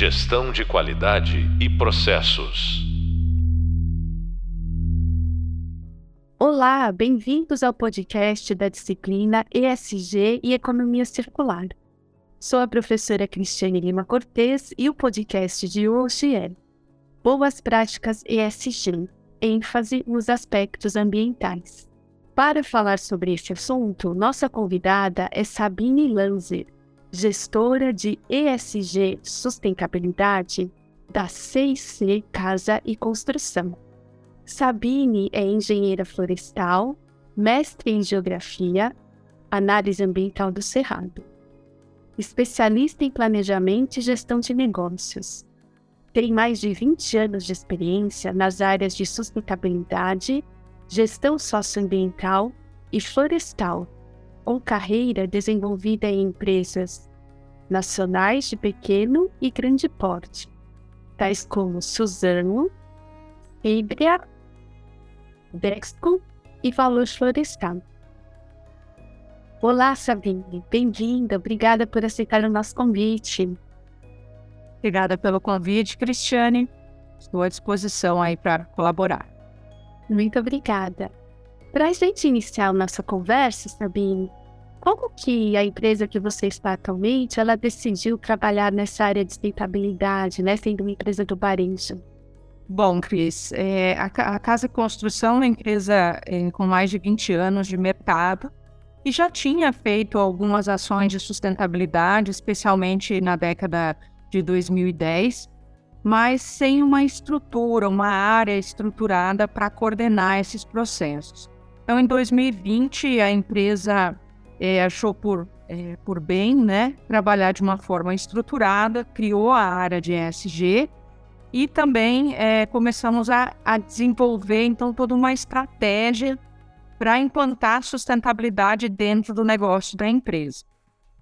Gestão de qualidade e processos. Olá, bem-vindos ao podcast da disciplina ESG e Economia Circular. Sou a professora Cristiane Lima Cortes e o podcast de hoje é Boas Práticas ESG, ênfase nos aspectos ambientais. Para falar sobre esse assunto, nossa convidada é Sabine Lanzer, gestora de ESG Sustentabilidade da CIC Casa e Construção. Sabine é engenheira florestal, mestre em geografia, análise ambiental do Cerrado, especialista em planejamento e gestão de negócios. Tem mais de 20 anos de experiência nas áreas de sustentabilidade, gestão socioambiental e florestal, com carreira desenvolvida em empresas nacionais de pequeno e grande porte, tais como Suzano, Fibria, Dexco e Valor Florestal. Olá, Sabine, bem-vinda, obrigada por aceitar o nosso convite. Obrigada pelo convite, Cristiane. Estou à disposição aí para colaborar. Muito obrigada. Para a gente iniciar a nossa conversa, Sabine, como que a empresa que você está atualmente, ela decidiu trabalhar nessa área de sustentabilidade, né, sendo uma empresa do varejo? Bom, Cris, é, a, a, Casa Construção é uma empresa é, com mais de 20 anos de mercado e já tinha feito algumas ações de sustentabilidade, especialmente na década de 2010, mas sem uma estrutura, uma área estruturada para coordenar esses processos. Então, em 2020, a empresa é, achou por, é, por bem né, trabalhar de uma forma estruturada, criou a área de ESG e também é, começamos a, a, desenvolver então toda uma estratégia para implantar sustentabilidade dentro do negócio da empresa,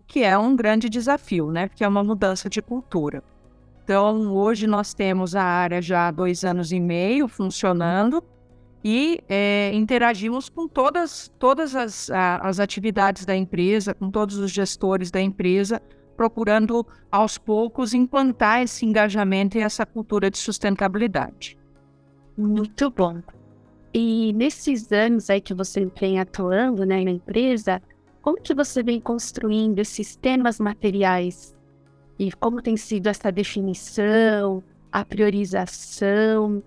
que é um grande desafio, né? Porque é uma mudança de cultura. Então, hoje nós temos a área já há dois anos e meio funcionando e é, interagimos com todas, todas as, a, as atividades da empresa, com todos os gestores da empresa, procurando aos poucos implantar esse engajamento e essa cultura de sustentabilidade. Muito bom. E nesses anos aí que você vem atuando né, na empresa, como que você vem construindo esses temas materiais? E como tem sido essa definição, a priorização?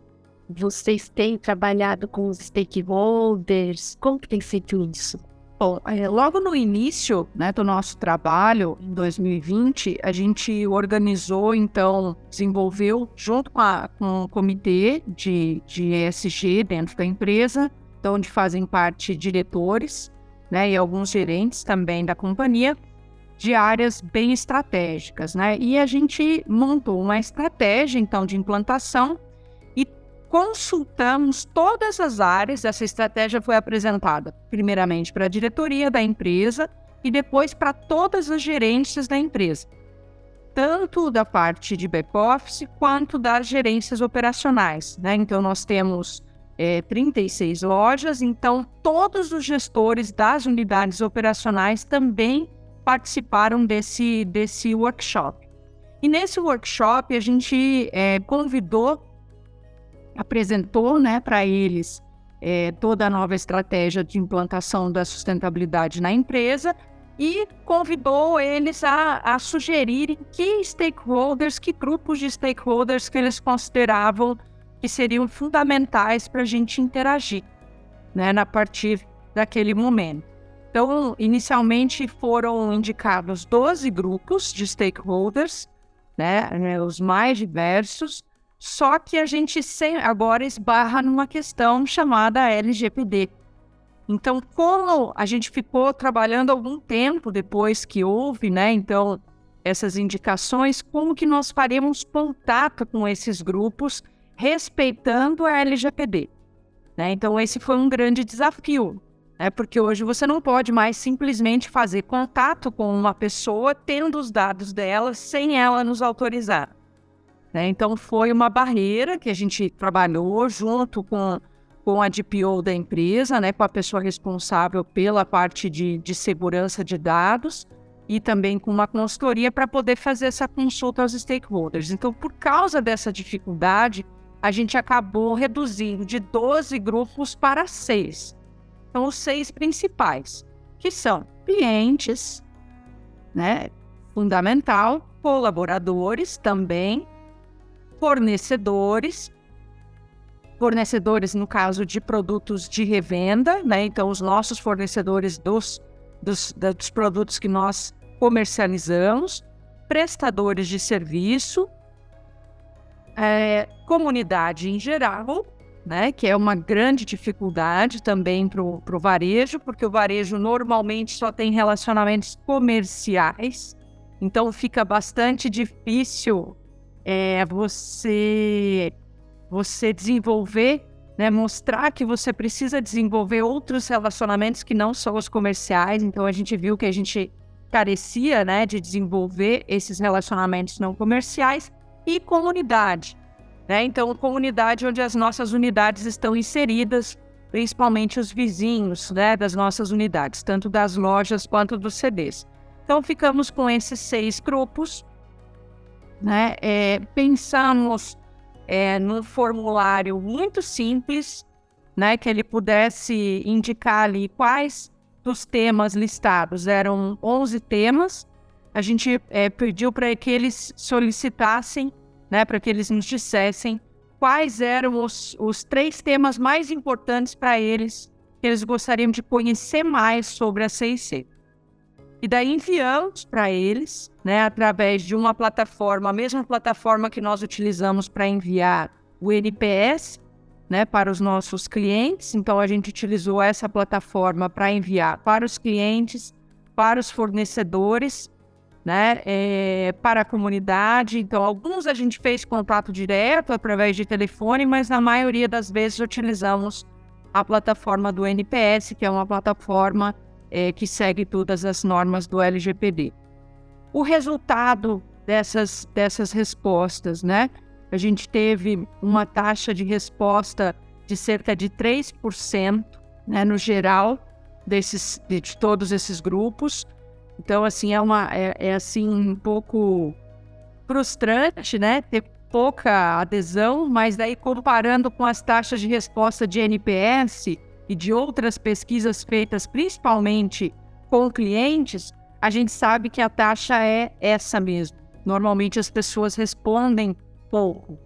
Vocês têm trabalhado com os stakeholders? Como que tem sido isso? Bom, é, logo no início né, do nosso trabalho, em 2020, a gente organizou, então, desenvolveu, junto com, a, com o comitê de, de ESG dentro da empresa, então, onde fazem parte diretores né, e alguns gerentes também da companhia, de áreas bem estratégicas. Né? E a gente montou uma estratégia, então, de implantação consultamos todas as áreas. Essa estratégia foi apresentada, primeiramente, para a diretoria da empresa e depois para todas as gerências da empresa, tanto da parte de back-office quanto das gerências operacionais. Né? Então, nós temos é, 36 lojas, então, todos os gestores das unidades operacionais também participaram desse, desse workshop. E nesse workshop, a gente é, convidou apresentou né, para eles é, toda a nova estratégia de implantação da sustentabilidade na empresa e convidou eles a, a sugerirem que stakeholders, que grupos de stakeholders que eles consideravam que seriam fundamentais para a gente interagir né, na partir daquele momento. Então, inicialmente foram indicados 12 grupos de stakeholders, né os mais diversos, só que a gente agora esbarra numa questão chamada LGPD. Então, como a gente ficou trabalhando algum tempo depois que houve, né? Então, essas indicações, como que nós faremos contato com esses grupos respeitando a LGPD? Né? Então, esse foi um grande desafio, né? porque hoje você não pode mais simplesmente fazer contato com uma pessoa tendo os dados dela sem ela nos autorizar. Né? Então, foi uma barreira que a gente trabalhou junto com, com a DPO da empresa, né? com a pessoa responsável pela parte de, de segurança de dados, e também com uma consultoria para poder fazer essa consulta aos stakeholders. Então, por causa dessa dificuldade, a gente acabou reduzindo de 12 grupos para seis. Então, os seis principais, que são clientes, né? Fundamental, colaboradores também, fornecedores, fornecedores no caso de produtos de revenda, né? Então, os nossos fornecedores dos, dos, dos produtos que nós comercializamos, prestadores de serviço, é, comunidade em geral, né, que é uma grande dificuldade também para o varejo, porque o varejo normalmente só tem relacionamentos comerciais, então fica bastante difícil é, você você desenvolver, né, mostrar que você precisa desenvolver outros relacionamentos que não são os comerciais. Então a gente viu que a gente carecia, né, de desenvolver esses relacionamentos não comerciais e comunidade, né? Então comunidade onde as nossas unidades estão inseridas, principalmente os vizinhos, né, das nossas unidades, tanto das lojas quanto dos CDs. Então ficamos com esses seis grupos, né? É, pensamos é, formulário muito simples, né, que ele pudesse indicar ali quais dos temas listados. Eram 11 temas. A gente é, pediu para que eles solicitassem, né, para que eles nos dissessem quais eram os, os três temas mais importantes para eles, que eles gostariam de conhecer mais sobre a CIC. E daí enviamos para eles, né, através de uma plataforma, a mesma plataforma que nós utilizamos para enviar o NPS, né, para os nossos clientes. Então, a gente utilizou essa plataforma para enviar para os clientes, para os fornecedores, né, é, para a comunidade. Então, alguns a gente fez contato direto através de telefone, mas na maioria das vezes utilizamos a plataforma do NPS, que é uma plataforma é, que segue todas as normas do LGPD. O resultado dessas, dessas respostas, né? A gente teve uma taxa de resposta de cerca de 3%, né, no geral, desses, de, de, todos esses grupos. Então, assim, é, uma, é, é assim um pouco frustrante, né, ter pouca adesão, mas daí comparando com as taxas de resposta de NPS e de outras pesquisas feitas principalmente com clientes, a gente sabe que a taxa é essa mesmo. Normalmente as pessoas respondem pouco,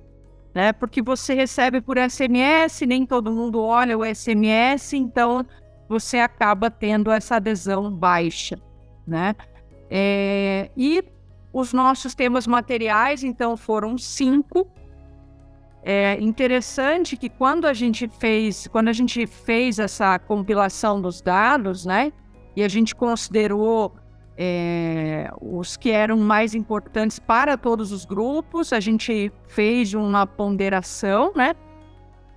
né? Porque você recebe por SMS, nem todo mundo olha o SMS, então você acaba tendo essa adesão baixa, né? É, e os nossos temas materiais, então, foram cinco. É interessante que quando a gente fez, quando a gente fez essa compilação dos dados, né? E a gente considerou é, os que eram mais importantes para todos os grupos. A gente fez uma ponderação, né?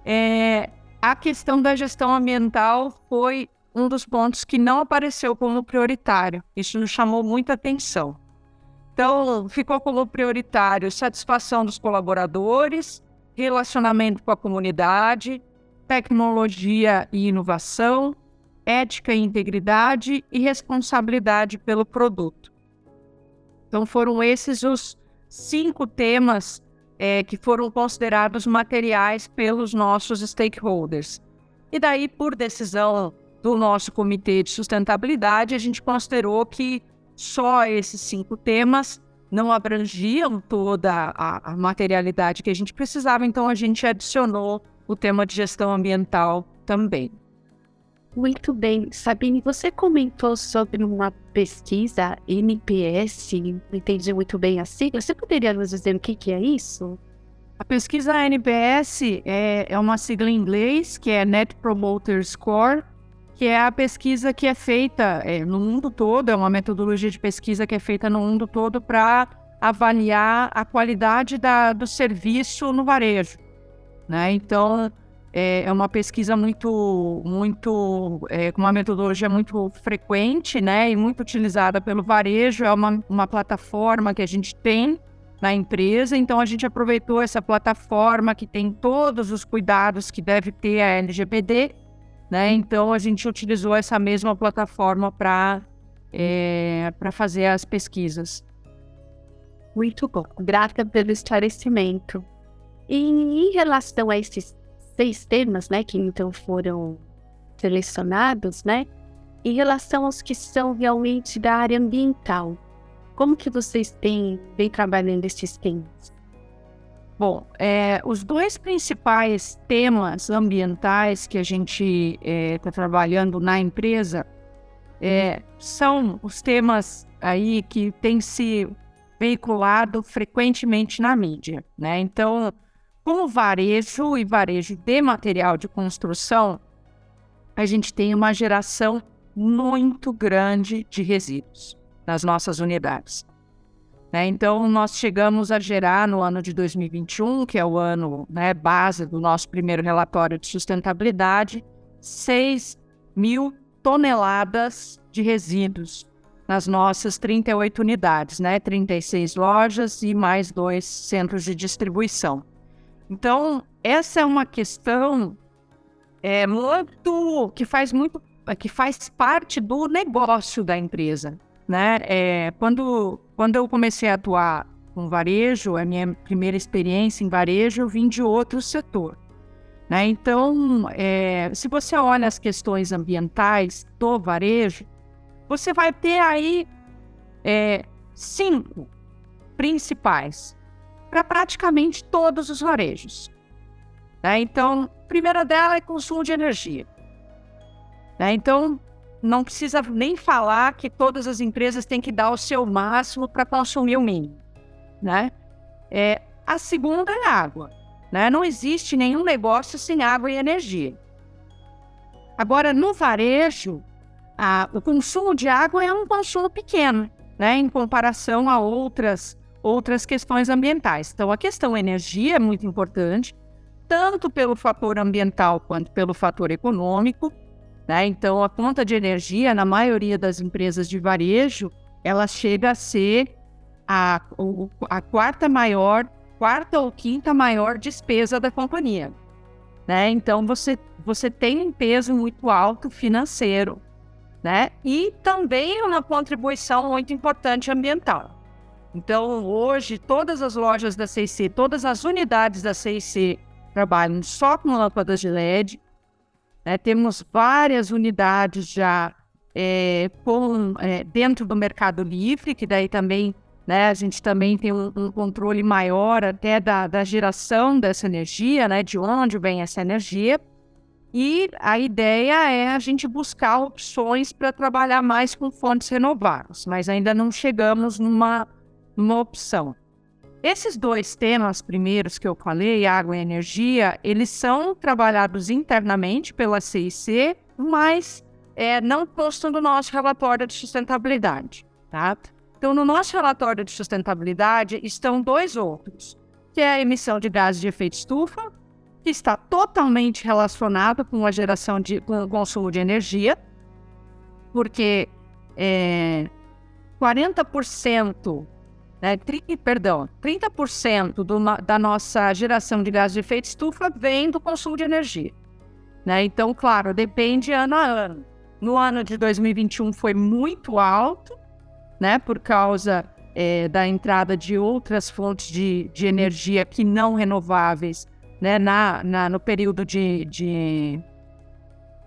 É, a questão da gestão ambiental foi um dos pontos que não apareceu como prioritário. Isso nos chamou muita atenção. Então, ficou como prioritário satisfação dos colaboradores, relacionamento com a comunidade, tecnologia e inovação, ética e integridade e responsabilidade pelo produto. Então, foram esses os cinco temas é, que foram considerados materiais pelos nossos stakeholders. E daí, por decisão do nosso comitê de sustentabilidade, a gente considerou que só esses cinco temas não abrangiam toda a, a materialidade que a gente precisava, então a gente adicionou o tema de gestão ambiental também. Muito bem. Sabine, você comentou sobre uma pesquisa NPS, não entendi muito bem a sigla. Você poderia nos dizer o que, que é isso? A pesquisa NPS é, é uma sigla em inglês, que é Net Promoter Score, que é a pesquisa que é feita é, no mundo todo, é uma metodologia de pesquisa que é feita no mundo todo para avaliar a qualidade da, do serviço no varejo. Né? Então, é, é uma pesquisa muito, muito, é, com uma metodologia muito frequente, né, e muito utilizada pelo varejo. É uma, uma plataforma que a gente tem na empresa, então a gente aproveitou essa plataforma que tem todos os cuidados que deve ter a LGPD, né? Então a gente utilizou essa mesma plataforma para é, para fazer as pesquisas. Muito bom, grata pelo esclarecimento. E em relação a esses seis temas, né, que então foram selecionados, né, em relação aos que são realmente da área ambiental, como que vocês têm vem trabalhando esses temas? Bom, é, os dois principais temas ambientais que a gente está é, tá trabalhando na empresa é, são os temas aí que têm se veiculado frequentemente na mídia, né? Então, como varejo e varejo de material de construção, a gente tem uma geração muito grande de resíduos nas nossas unidades. Né? Então, nós chegamos a gerar no ano de 2021, que é o ano né, base do nosso primeiro relatório de sustentabilidade, 6 mil toneladas de resíduos nas nossas 38 unidades, né? 36 lojas e mais dois centros de distribuição. Então, essa é uma questão é, muito que faz muito que faz parte do negócio da empresa, né? É, quando quando eu comecei a atuar com varejo, a minha primeira experiência em varejo, eu vim de outro setor. Né? Então, é, se você olha as questões ambientais do varejo, você vai ter aí é, cinco principais para praticamente todos os varejos. Né? Então, a primeira dela é consumo de energia. Né? Então, não precisa nem falar que todas as empresas têm que dar o seu máximo para consumir o mínimo, né? É, a segunda é água, né? Não existe nenhum negócio sem água e energia. Agora, no varejo, a, o consumo de água é um consumo pequeno, né? Em comparação a outras, outras questões ambientais. Então, a questão energia é muito importante, tanto pelo fator ambiental quanto pelo fator econômico, né? Então, a conta de energia, na maioria das empresas de varejo, ela chega a ser a, a quarta maior, quarta ou quinta maior despesa da companhia. Né? Então, você, você tem um peso muito alto financeiro, né? E também uma contribuição muito importante ambiental. Então, hoje, todas as lojas da CIC, todas as unidades da CIC trabalham só com lâmpadas de LED, né? Temos várias unidades já é, com, é, dentro do Mercado Livre, que daí também né, a gente também tem um, um controle maior até da, da, geração dessa energia, né, de onde vem essa energia. E a ideia é a gente buscar opções para trabalhar mais com fontes renováveis, mas ainda não chegamos numa, numa opção. Esses dois temas primeiros que eu falei, água e energia, eles são trabalhados internamente pela CIC, mas é, não constam no nosso relatório de sustentabilidade. Tá? Então, no nosso relatório de sustentabilidade estão dois outros, que é a emissão de gases de efeito estufa, que está totalmente relacionado com a geração de com consumo de energia, porque é, 40% né, 30, perdão, 30% do, da nossa geração de gás de efeito estufa vem do consumo de energia. Né? Então, claro, depende ano a ano. No ano de 2021 foi muito alto, né, por causa é, da entrada de outras fontes de, de energia que não renováveis né, na, na, no período de, de,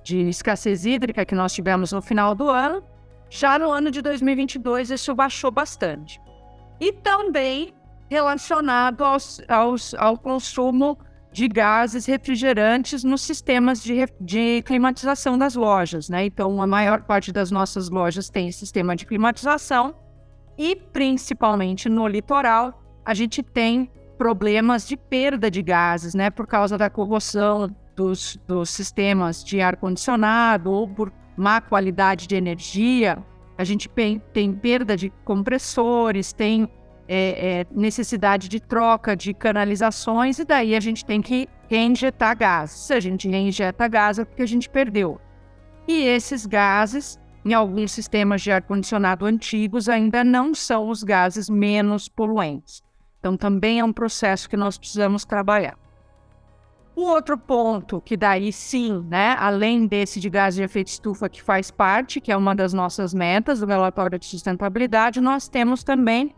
de escassez hídrica que nós tivemos no final do ano. Já no ano de 2022, isso baixou bastante e também relacionado aos, aos, ao consumo de gases refrigerantes nos sistemas de, de climatização das lojas, né? Então, a maior parte das nossas lojas tem sistema de climatização e, principalmente no litoral, a gente tem problemas de perda de gases, né? Por causa da corrosão dos, dos sistemas de ar-condicionado ou por má qualidade de energia a gente tem, perda de compressores, tem é, é, necessidade de troca de canalizações, e daí a gente tem que reinjetar gás. Se a gente reinjeta gás é porque a gente perdeu. E esses gases, em alguns sistemas de ar-condicionado antigos, ainda não são os gases menos poluentes. Então, também é um processo que nós precisamos trabalhar. O outro ponto, que daí sim, né, além desse de gás de efeito estufa que faz parte, que é uma das nossas metas do relatório de sustentabilidade, nós temos também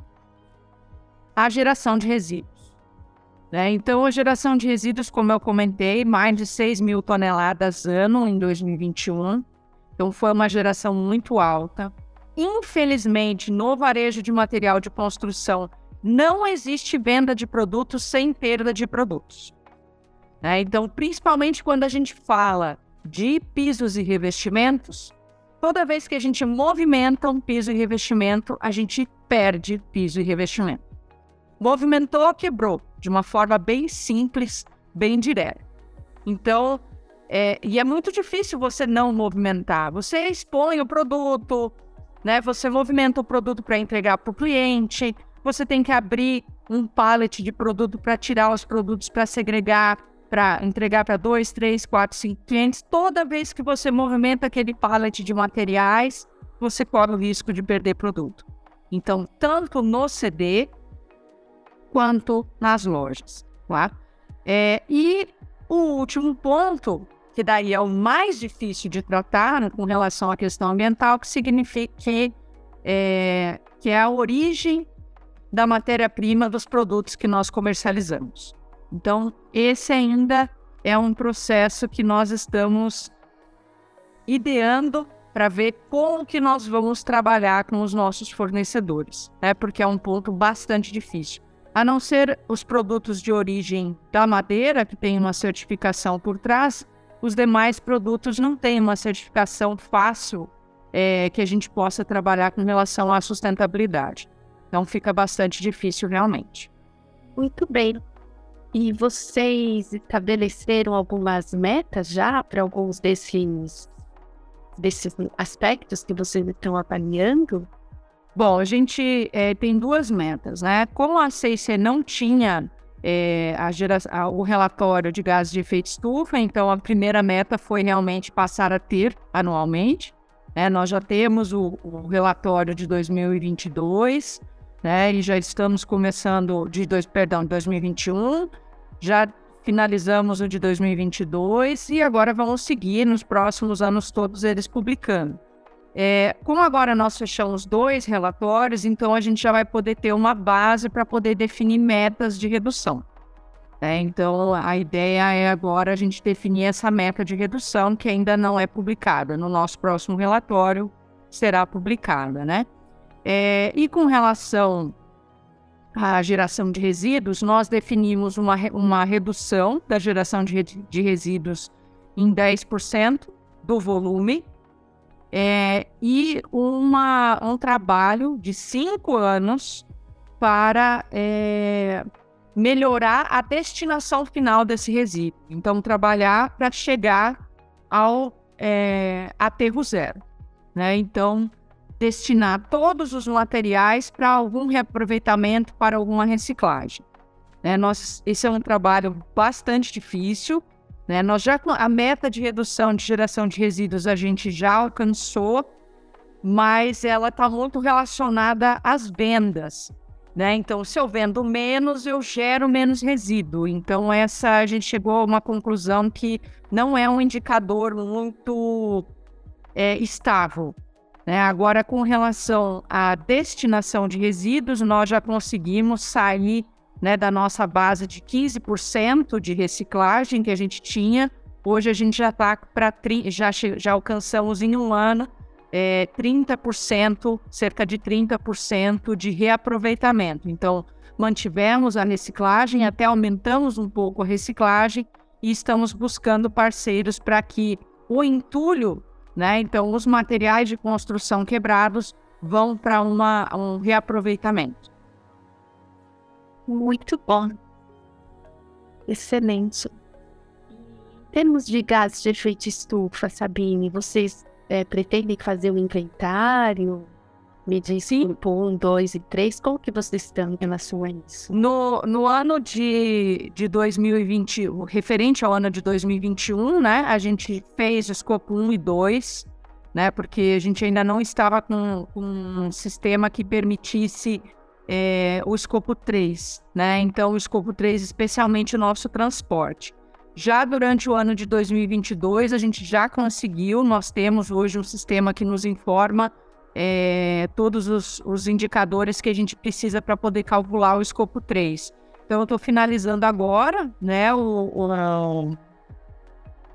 a geração de resíduos. Né? Então, a geração de resíduos, como eu comentei, mais de 6 mil toneladas ano em 2021. Então, foi uma geração muito alta. Infelizmente, no varejo de material de construção, não existe venda de produtos sem perda de produtos. Né? Então, principalmente quando a gente fala de pisos e revestimentos, toda vez que a gente movimenta um piso e revestimento, a gente perde piso e revestimento. Movimentou, quebrou, de uma forma bem simples, bem direta. Então, é, e é muito difícil você não movimentar. Você expõe o produto, né? Você movimenta o produto para entregar para o cliente. Você tem que abrir um pallet de produto para tirar os produtos para segregar para entregar para dois, três, quatro, cinco clientes. Toda vez que você movimenta aquele pallet de materiais, você corre o risco de perder produto. Então, tanto no CD quanto nas lojas. Tá? É, e o último ponto, que daí é o mais difícil de tratar né, com relação à questão ambiental, que significa que é, que é a origem da matéria-prima dos produtos que nós comercializamos. Então, esse ainda é um processo que nós estamos ideando para ver como que nós vamos trabalhar com os nossos fornecedores, né? Porque é um ponto bastante difícil. A não ser os produtos de origem da madeira, que tem uma certificação por trás, os demais produtos não têm uma certificação fácil é, que a gente possa trabalhar com relação à sustentabilidade. Então fica bastante difícil realmente. Muito bem. E vocês estabeleceram algumas metas já para alguns desses, desses aspectos que vocês estão avaliando? Bom, a gente é, tem duas metas, né? Como a CIC não tinha é, a a, o relatório de gases de efeito estufa, então a primeira meta foi realmente passar a ter anualmente. Né? Nós já temos o, o relatório de 2022, né? E já estamos começando de dois, perdão, 2021, já finalizamos o de 2022 e agora vamos seguir nos próximos anos todos eles publicando. É, como agora nós fechamos dois relatórios, então a gente já vai poder ter uma base para poder definir metas de redução. É, então a ideia é agora a gente definir essa meta de redução que ainda não é publicada. No nosso próximo relatório será publicada, né? É, e com relação à geração de resíduos, nós definimos uma, uma redução da geração de, de resíduos em 10% do volume é, e uma, um trabalho de cinco anos para é, melhorar a destinação final desse resíduo. Então, trabalhar para chegar ao é, aterro zero. Né? Então, destinar todos os materiais para algum reaproveitamento, para alguma reciclagem. Né? Nós, esse é um trabalho bastante difícil. Né? Nós já a meta de redução de geração de resíduos a gente já alcançou, mas ela está muito relacionada às vendas. Né? Então, se eu vendo menos, eu gero menos resíduo. Então, essa a gente chegou a uma conclusão que não é um indicador muito é, estável. Né? Agora, com relação à destinação de resíduos, nós já conseguimos sair né, da nossa base de 15% de reciclagem que a gente tinha. Hoje a gente já está para já, já alcançamos em um ano é, 30%, cerca de 30% de reaproveitamento. Então, mantivemos a reciclagem, até aumentamos um pouco a reciclagem e estamos buscando parceiros para que o entulho né? Então, os materiais de construção quebrados vão para um reaproveitamento. Muito bom. Excelente. Em termos de gases de efeito estufa, Sabine, vocês é, pretendem fazer um inventário? Me diz Sim. por um, dois e três, como que vocês estão em relação a isso? No, no ano de, de 2020, referente ao ano de 2021, né, a gente fez o escopo 1 e 2, né, porque a gente ainda não estava com, com um sistema que permitisse é, o escopo 3, né, então o escopo 3, especialmente o nosso transporte. Já durante o ano de 2022, a gente já conseguiu, nós temos hoje um sistema que nos informa é, todos os, os, indicadores que a gente precisa para poder calcular o escopo 3. Então, eu estou finalizando agora né, o, o,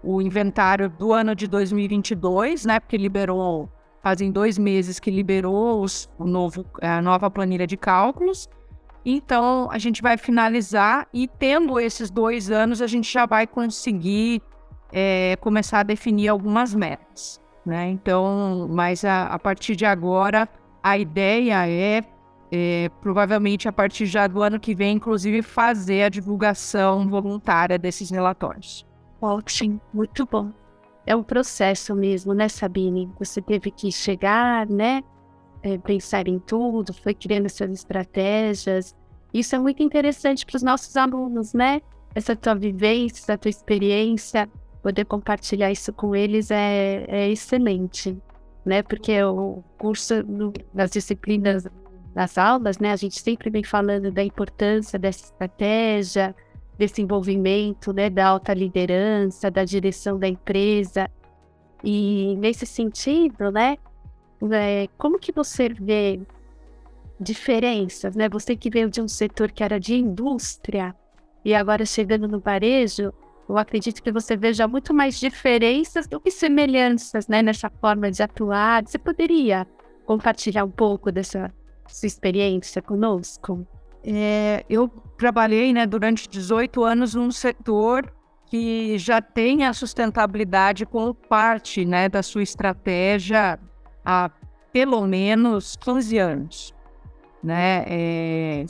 o, inventário do ano de 2022, né, porque liberou, fazem dois meses que liberou os, o novo, a nova planilha de cálculos. Então, a gente vai finalizar e, tendo esses dois anos, a gente já vai conseguir é, começar a definir algumas metas. Né? Então, mas a, a partir de agora, a ideia é, é, provavelmente a partir já do ano que vem, inclusive, fazer a divulgação voluntária desses relatórios. Ótimo, muito bom. É um processo mesmo, né, Sabine? Você teve que chegar, né, é, pensar em tudo, foi criando suas estratégias. Isso é muito interessante para os nossos alunos, né? Essa tua vivência, essa tua experiência, poder compartilhar isso com eles é, é excelente, né? Porque o curso, no, nas disciplinas, nas aulas, né, a gente sempre vem falando da importância dessa estratégia, desse envolvimento, né, da alta liderança, da direção da empresa. E nesse sentido, né, é, como que você vê diferenças, né? Você que veio de um setor que era de indústria e agora chegando no varejo, eu acredito que você veja muito mais diferenças do que semelhanças, né, nessa forma de atuar. Você poderia compartilhar um pouco dessa sua experiência conosco? É, eu trabalhei, né, durante 18 anos num setor que já tem a sustentabilidade como parte, né, da sua estratégia há pelo menos 15 anos. Né? É,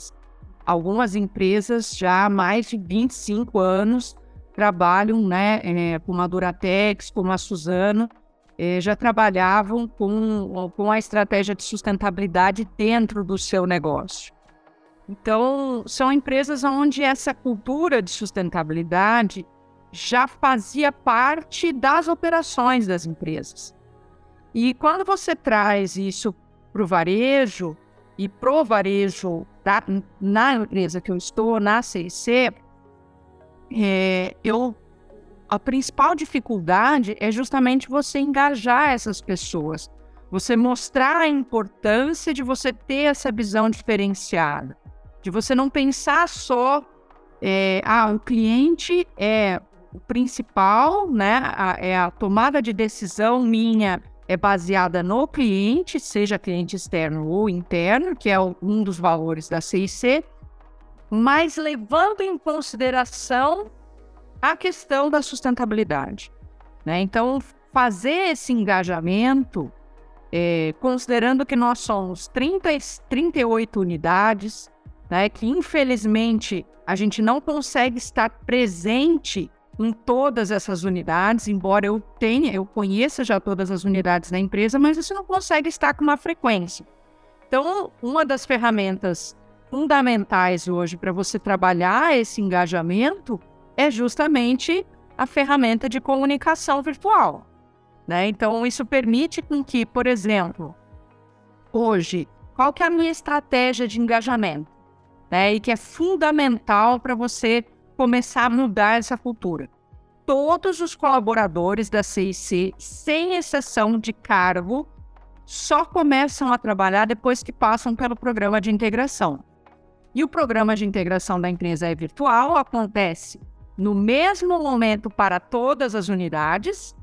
algumas empresas já há mais de 25 anos trabalham, né, é, como a Duratex, como a Suzano, é, já trabalhavam com, com a estratégia de sustentabilidade dentro do seu negócio. Então, são empresas onde essa cultura de sustentabilidade já fazia parte das operações das empresas. E quando você traz isso para o varejo, e pro varejo da, na empresa que eu estou, na CIC, é, eu, a principal dificuldade é justamente você engajar essas pessoas, você mostrar a importância de você ter essa visão diferenciada, de você não pensar só, é, ah, o cliente é o principal, né? A, é a tomada de decisão minha é baseada no cliente, seja cliente externo ou interno, que é um dos valores da CIC, mas levando em consideração a questão da sustentabilidade. Né? Então, fazer esse engajamento, é, considerando que nós somos 30, 38 unidades, né, que infelizmente a gente não consegue estar presente em todas essas unidades, embora eu tenha, eu conheça já todas as unidades da empresa, mas você não consegue estar com uma frequência. Então, uma das ferramentas fundamentais hoje para você trabalhar esse engajamento é justamente a ferramenta de comunicação virtual. Né? Então, isso permite com que, por exemplo, hoje, qual que é a minha estratégia de engajamento? Né? E que é fundamental para você começar a mudar essa cultura. Todos os colaboradores da CIC, sem exceção de cargo, só começam a trabalhar depois que passam pelo programa de integração. E o programa de integração da empresa é virtual, acontece no mesmo momento para todas as unidades,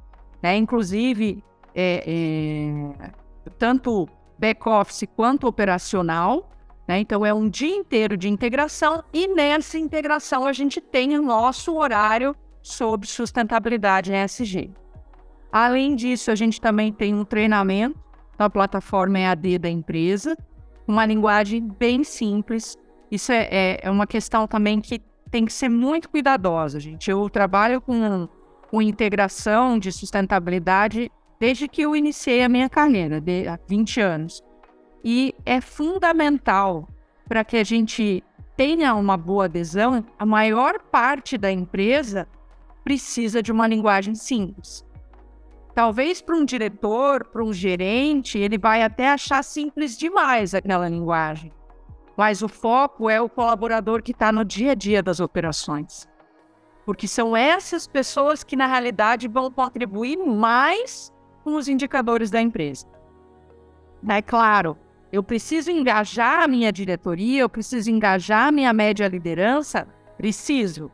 né? inclusive é, é, tanto back-office quanto operacional. Né? Então, é um dia inteiro de integração e nessa integração a gente tem o nosso horário sobre sustentabilidade em ESG. Além disso, a gente também tem um treinamento na plataforma EAD da empresa, uma linguagem bem simples. Isso é, é, é uma questão também que tem que ser muito cuidadosa, gente. Eu trabalho com, com integração de sustentabilidade desde que eu iniciei a minha carreira, de, há 20 anos. E é fundamental para que a gente tenha uma boa adesão, a maior parte da empresa precisa de uma linguagem simples. Talvez para um diretor, para um gerente, ele vai até achar simples demais aquela linguagem. Mas o foco é o colaborador que está no dia a dia das operações. porque são essas pessoas que, na realidade, vão contribuir mais com os indicadores da empresa. É claro, eu preciso engajar a minha diretoria, eu preciso engajar a minha média liderança, preciso.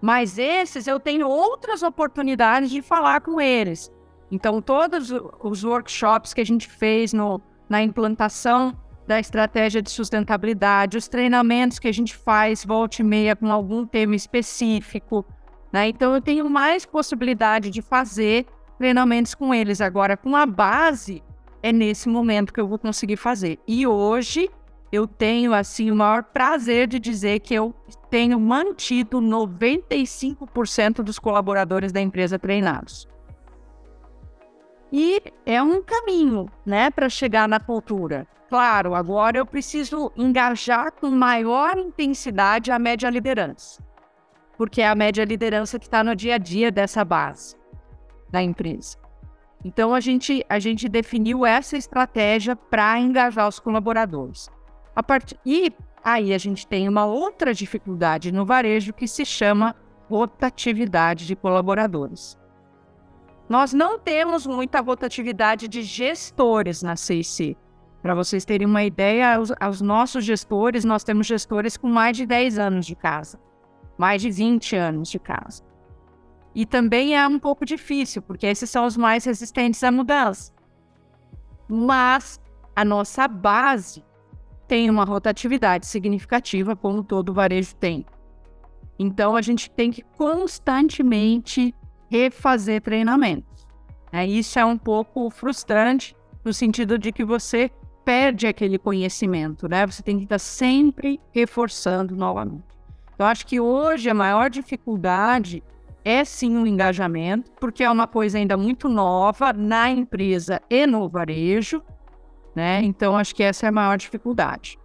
Mas esses eu tenho outras oportunidades de falar com eles. Então, todos os workshops que a gente fez no, na implantação da estratégia de sustentabilidade, os treinamentos que a gente faz volta e meia com algum tema específico. Né? Então, eu tenho mais possibilidade de fazer treinamentos com eles. Agora, com a base, é nesse momento que eu vou conseguir fazer. E hoje, eu tenho assim o maior prazer de dizer que eu tenho mantido 95% dos colaboradores da empresa treinados. E é um caminho, né, para chegar na cultura. Claro, agora eu preciso engajar com maior intensidade a média liderança, porque é a média liderança que está no dia a dia dessa base da empresa. Então a gente a gente definiu essa estratégia para engajar os colaboradores. A part... E aí a gente tem uma outra dificuldade no varejo que se chama rotatividade de colaboradores. Nós não temos muita rotatividade de gestores na CIC. Para vocês terem uma ideia, os, os, nossos gestores, nós temos gestores com mais de 10 anos de casa, mais de 20 anos de casa. E também é um pouco difícil, porque esses são os mais resistentes à mudança. Mas a nossa base tem uma rotatividade significativa, como todo varejo tem. Então a gente tem que constantemente refazer treinamentos. É, isso é um pouco frustrante, no sentido de que você perde aquele conhecimento, né? Você tem que estar sempre reforçando novamente. Eu acho que hoje a maior dificuldade é sim o engajamento, porque é uma coisa ainda muito nova na empresa e no varejo, né? Então acho que essa é a maior dificuldade.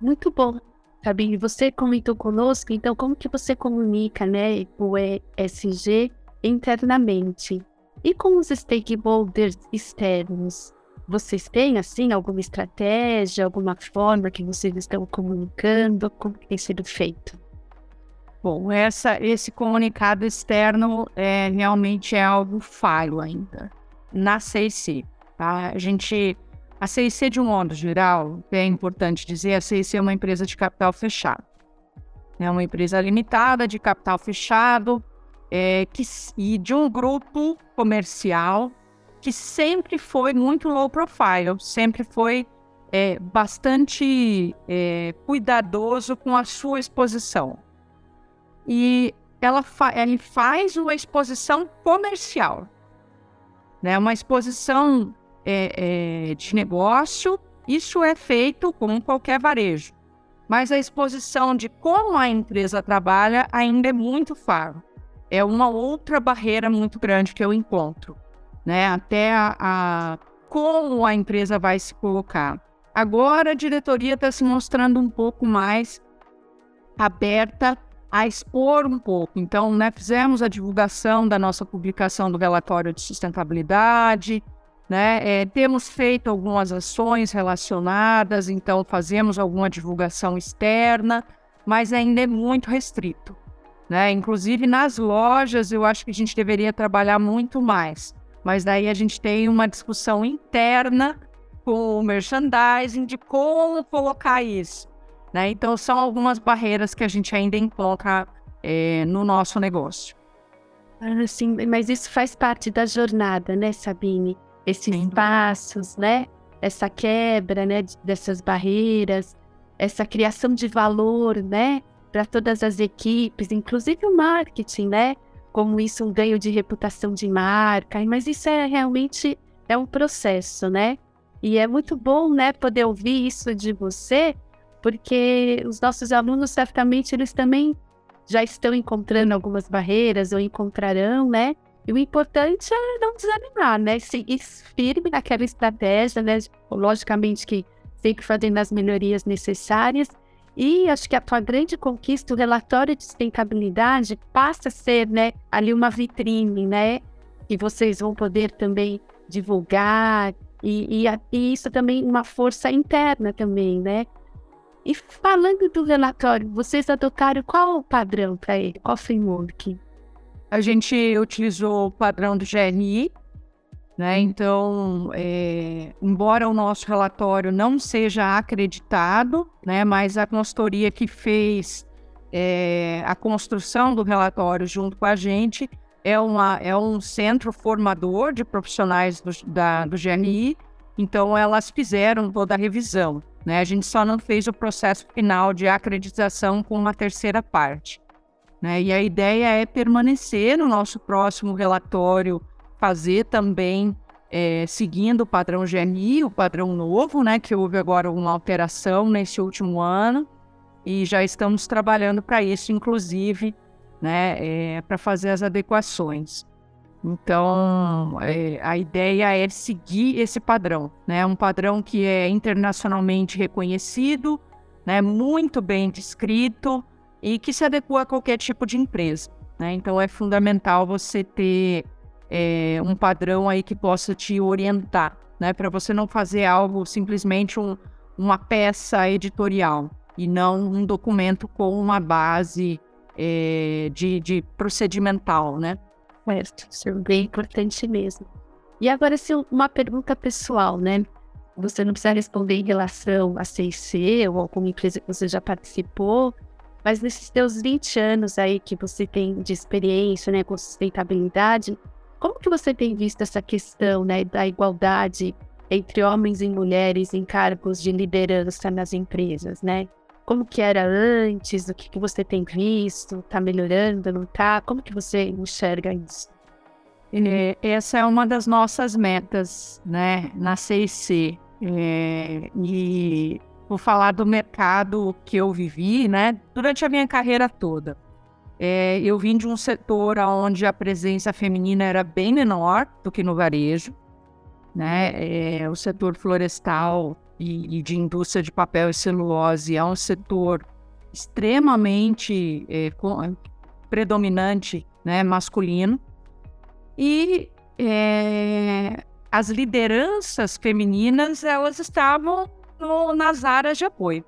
Muito bom. Fabinho, você comentou conosco, então como que você comunica, né, o ESG internamente? E com os stakeholders externos? Vocês têm, assim, alguma estratégia, alguma forma que vocês estão comunicando? Como tem sido feito? Bom, essa, esse comunicado externo é, realmente é algo falho ainda. Na CIC, tá? A gente... A CIC, de um modo geral, é importante dizer, a CIC é uma empresa de capital fechado. É uma empresa limitada de capital fechado é, que, e de um grupo comercial que sempre foi muito low profile, sempre foi é, bastante é, cuidadoso com a sua exposição. E ela fa ele faz uma exposição comercial, né? uma exposição é, é, de negócio. Isso é feito como qualquer varejo, mas a exposição de como a empresa trabalha ainda é muito faro. É uma outra barreira muito grande que eu encontro né? Até a, a como a empresa vai se colocar. Agora a diretoria está se mostrando um pouco mais aberta a expor um pouco. Então, né, fizemos a divulgação da nossa publicação do relatório de sustentabilidade, né, é, temos feito algumas ações relacionadas, então fazemos alguma divulgação externa, mas ainda é muito restrito. Né? Inclusive nas lojas, eu acho que a gente deveria trabalhar muito mais. Mas daí a gente tem uma discussão interna com o merchandising de como colocar isso. Né? Então, são algumas barreiras que a gente ainda encontra é, no nosso negócio. Ah, sim, mas isso faz parte da jornada, né, Sabine? Esses sim. passos, né? Essa quebra, né, dessas barreiras, essa criação de valor, né, para todas as equipes, inclusive o marketing, né? como isso um ganho de reputação de marca, mas isso é realmente é um processo, né? E é muito bom, né, poder ouvir isso de você, porque os nossos alunos certamente eles também já estão encontrando algumas barreiras ou encontrarão, né? E o importante é não desanimar, né? Seguir firme naquela estratégia, né? Logicamente que sempre fazendo as melhorias necessárias e acho que a tua grande conquista, o relatório de sustentabilidade, passa a ser né, ali uma vitrine, né? Que vocês vão poder também divulgar, e, e, e isso também uma força interna também, né? E falando do relatório, vocês adotaram qual o padrão para ele? Qual framework? A gente utilizou o padrão do GRI, né? Então, é, embora o nosso relatório não seja acreditado, né, mas a consultoria que fez é, a construção do relatório junto com a gente é, uma, é um centro formador de profissionais do, da, do GRI, então elas fizeram toda a revisão. Né? A gente só não fez o processo final de acreditação com uma terceira parte. Né? E a ideia é permanecer no nosso próximo relatório, fazer também, é, seguindo o padrão GNI, o padrão novo, né? que houve agora uma alteração nesse último ano, e já estamos trabalhando para isso, inclusive, né? É, para fazer as adequações. Então, é, a ideia é seguir esse padrão, né? Um padrão que é internacionalmente reconhecido, né? Muito bem descrito e que se adequa a qualquer tipo de empresa, né? Então, é fundamental você ter é, um padrão aí que possa te orientar, né? Para você não fazer algo simplesmente um, uma peça editorial e não um documento com uma base é, de, de procedimental, né? Certo, isso é bem importante mesmo. E agora, se uma pergunta pessoal, né? Você não precisa responder em relação a CIC ou alguma empresa que você já participou, mas nesses seus 20 anos aí que você tem de experiência, né, com sustentabilidade, como que você tem visto essa questão, né, da igualdade entre homens e mulheres em cargos de liderança nas empresas, né? como que era antes, o que, que você tem visto, tá melhorando, não tá? Como que você enxerga isso? É, essa é uma das nossas metas, né, na CIC. É, e vou falar do mercado que eu vivi, né, durante a minha carreira toda. É, eu vim de um setor onde a presença feminina era bem menor do que no varejo, né, é, o setor florestal e, e de indústria de papel e celulose é um setor extremamente é, com, predominante né, masculino. E é, as lideranças femininas elas estavam no, nas áreas de apoio,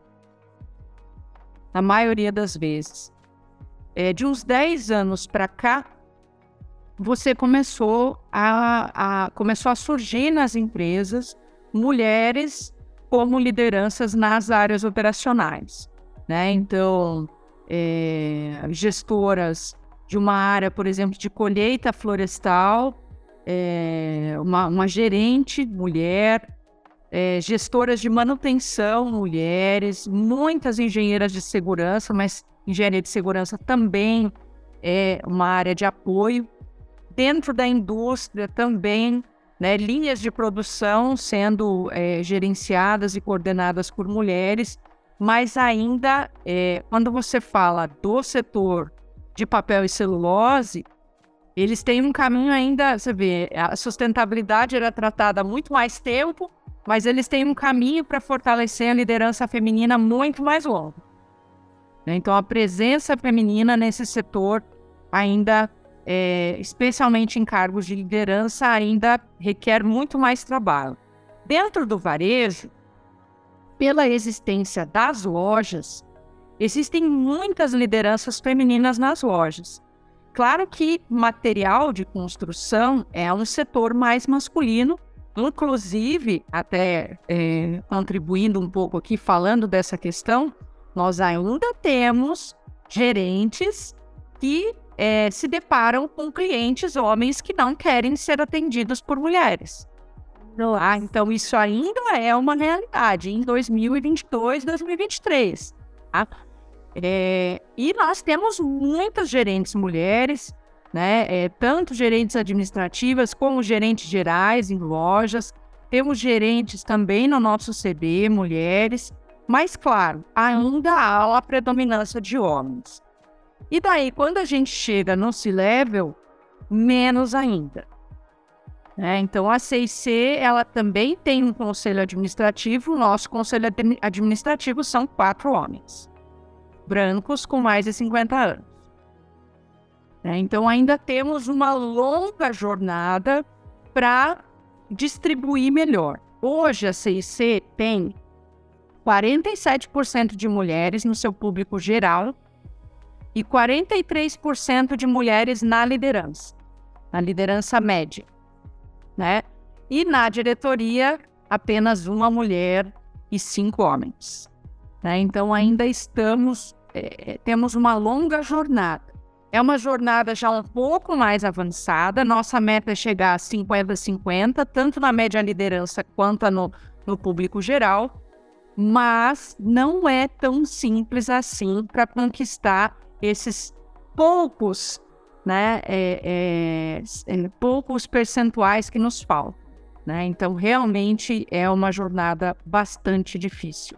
na maioria das vezes. É, de uns 10 anos para cá, você começou a, a, começou a surgir nas empresas mulheres como lideranças nas áreas operacionais. Né? Então, é, gestoras de uma área, por exemplo, de colheita florestal, é, uma, uma, gerente mulher, é, gestoras de manutenção mulheres, muitas engenheiras de segurança, mas engenharia de segurança também é uma área de apoio. Dentro da indústria também né, linhas de produção sendo é, gerenciadas e coordenadas por mulheres, mas ainda, é, quando você fala do setor de papel e celulose, eles têm um caminho ainda, você vê, a sustentabilidade era tratada há muito mais tempo, mas eles têm um caminho para fortalecer a liderança feminina muito mais longo. Né? Então, a presença feminina nesse setor ainda é, especialmente em cargos de liderança, ainda requer muito mais trabalho. Dentro do varejo, pela existência das lojas, existem muitas lideranças femininas nas lojas. Claro que material de construção é um setor mais masculino, inclusive, até é, contribuindo um pouco aqui, falando dessa questão, nós ainda temos gerentes que é, se deparam com clientes homens que não querem ser atendidos por mulheres. Ah, então isso ainda é uma realidade em 2022, 2023. Tá? É, e nós temos muitas gerentes mulheres, né? É, tanto gerentes administrativas como gerentes gerais em lojas. Temos gerentes também no nosso CB, mulheres. Mas, claro, ainda há a predominância de homens. E daí, quando a gente chega no C-Level, menos ainda. É, então, a CIC, ela também tem um conselho administrativo. O nosso conselho administrativo são quatro homens, brancos com mais de 50 anos. É, então, ainda temos uma longa jornada para distribuir melhor. Hoje, a CIC tem 47% de mulheres no seu público geral e 43% de mulheres na liderança, na liderança média, né? E na diretoria, apenas uma mulher e cinco homens. Né? Então, ainda estamos, é, temos uma longa jornada. É uma jornada já um pouco mais avançada. Nossa meta é chegar a 50-50, tanto na média liderança quanto no, no público geral. Mas não é tão simples assim para conquistar esses poucos, né, é, é, é, poucos percentuais que nos faltam. Né? Então, realmente é uma jornada bastante difícil.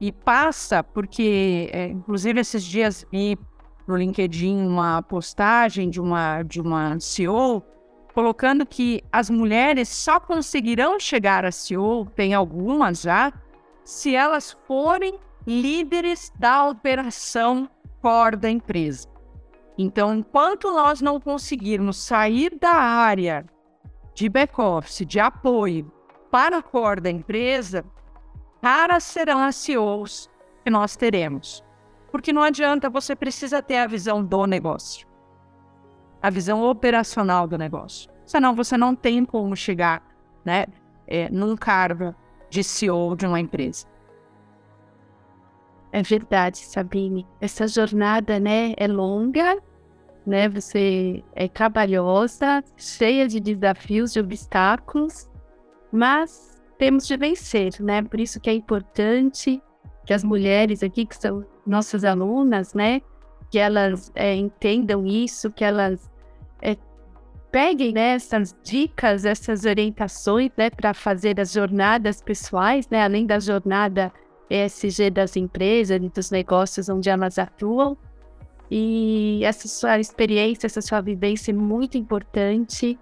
E passa porque, é, inclusive, esses dias vi no LinkedIn uma postagem de uma, de uma CEO colocando que as mulheres só conseguirão chegar a CEO, tem algumas já, se elas forem líderes da operação core da empresa. Então, enquanto nós não conseguirmos sair da área de back-office, de apoio para a core da empresa, raras serão as CEOs que nós teremos. Porque não adianta, você precisa ter a visão do negócio, a visão operacional do negócio. Senão você não tem como chegar né, é, num cargo de CEO de uma empresa. É verdade, Sabine. Essa jornada, né, é longa, né? Você é trabalhosa, cheia de desafios, de obstáculos, mas temos de vencer, né? Por isso que é importante que as mulheres aqui, que são nossas alunas, né? Que elas é, entendam isso, que elas peguem né, essas dicas, essas orientações, né? Para fazer as jornadas pessoais, né? Além da jornada ESG das empresas e dos negócios onde elas atuam, e essa sua experiência, essa sua vivência é muito importante.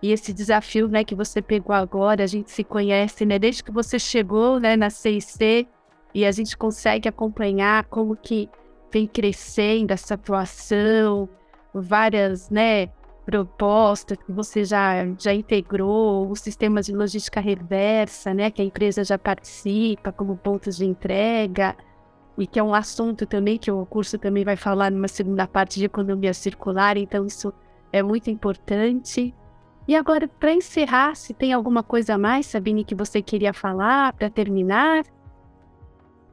E esse desafio, né, que você pegou agora, a gente se conhece, né, desde que você chegou, né, na CIC, e a gente consegue acompanhar como que vem crescendo essa atuação, várias, né, propostas que você já, já integrou, os sistemas de logística reversa, né, que a empresa já participa como pontos de entrega, e que é um assunto também que o curso também vai falar numa segunda parte de economia circular, então isso é muito importante. E agora, para encerrar, se tem alguma coisa a mais, Sabine, que você queria falar para terminar?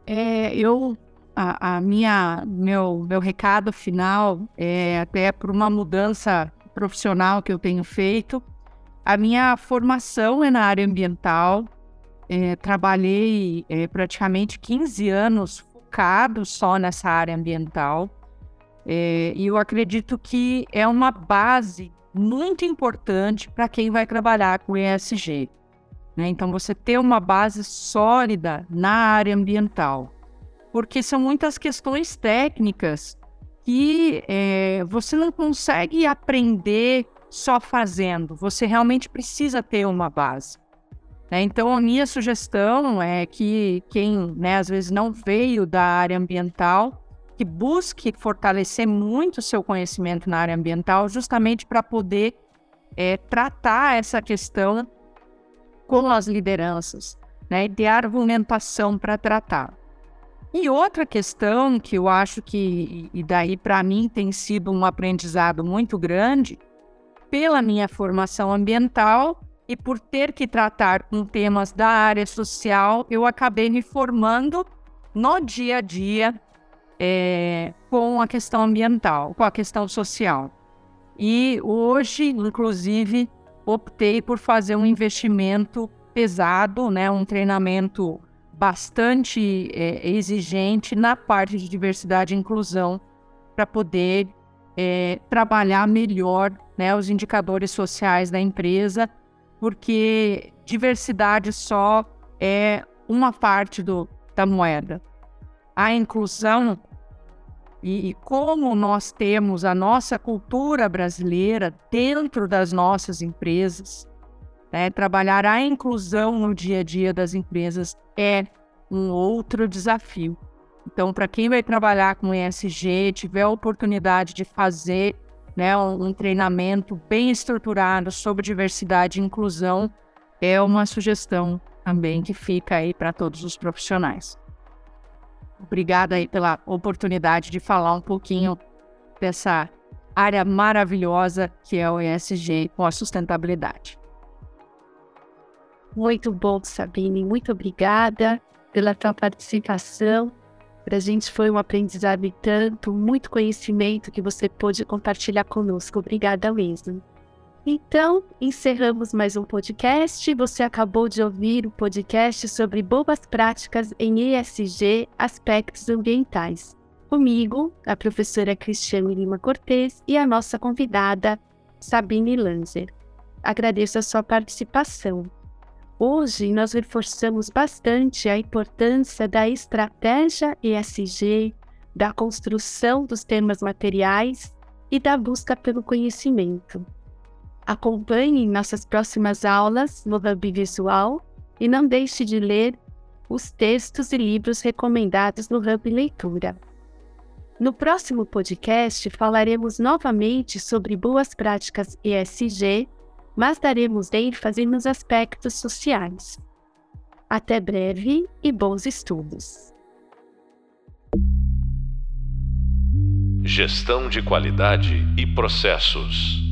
É, eu a, a, minha meu meu recado final é até por uma mudança profissional que eu tenho feito. A minha formação é na área ambiental. É, trabalhei é, praticamente 15 anos focado só nessa área ambiental. É, e eu acredito que é uma base muito importante para quem vai trabalhar com ESG. Né? Então, você ter uma base sólida na área ambiental, porque são muitas questões técnicas que é, você não consegue aprender só fazendo, você realmente precisa ter uma base. Né? Então, a minha sugestão é que quem, né, às vezes, não veio da área ambiental, que busque fortalecer muito o seu conhecimento na área ambiental, justamente para poder é, tratar essa questão com as lideranças, né, e ter argumentação para tratar. E outra questão que eu acho que, e daí para mim tem sido um aprendizado muito grande, pela minha formação ambiental, e por ter que tratar com temas da área social, eu acabei me formando no dia a dia é, com a questão ambiental, com a questão social. E hoje, inclusive, optei por fazer um investimento pesado, né, um treinamento bastante é, exigente na parte de diversidade e inclusão para poder é, trabalhar melhor né, os indicadores sociais da empresa porque diversidade só é uma parte do, da moeda. A inclusão e, e como nós temos a nossa cultura brasileira dentro das nossas empresas, né, trabalhar a inclusão no dia a dia das empresas é um outro desafio. Então, para quem vai trabalhar com ESG, tiver a oportunidade de fazer né, um, treinamento bem estruturado sobre diversidade e inclusão é uma sugestão também que fica aí para todos os profissionais. Obrigada aí pela oportunidade de falar um pouquinho dessa área maravilhosa que é o ESG com a sustentabilidade. Muito bom, Sabine. Muito obrigada pela tua participação. Para a gente foi um aprendizado e tanto, muito conhecimento que você pôde compartilhar conosco. Obrigada mesmo. Então, encerramos mais um podcast. Você acabou de ouvir o podcast sobre boas práticas em ESG, aspectos ambientais. Comigo, a professora Cristiane Lima Cortes e a nossa convidada, Sabine Lanzer. Agradeço a sua participação. Hoje, nós reforçamos bastante a importância da estratégia ESG, da construção dos temas materiais e da busca pelo conhecimento. Acompanhe nossas próximas aulas no Hub Visual e não deixe de ler os textos e livros recomendados no Hub Leitura. No próximo podcast falaremos novamente sobre boas práticas ESG, mas daremos ênfase nos aspectos sociais. Até breve e bons estudos. Gestão de qualidade e processos.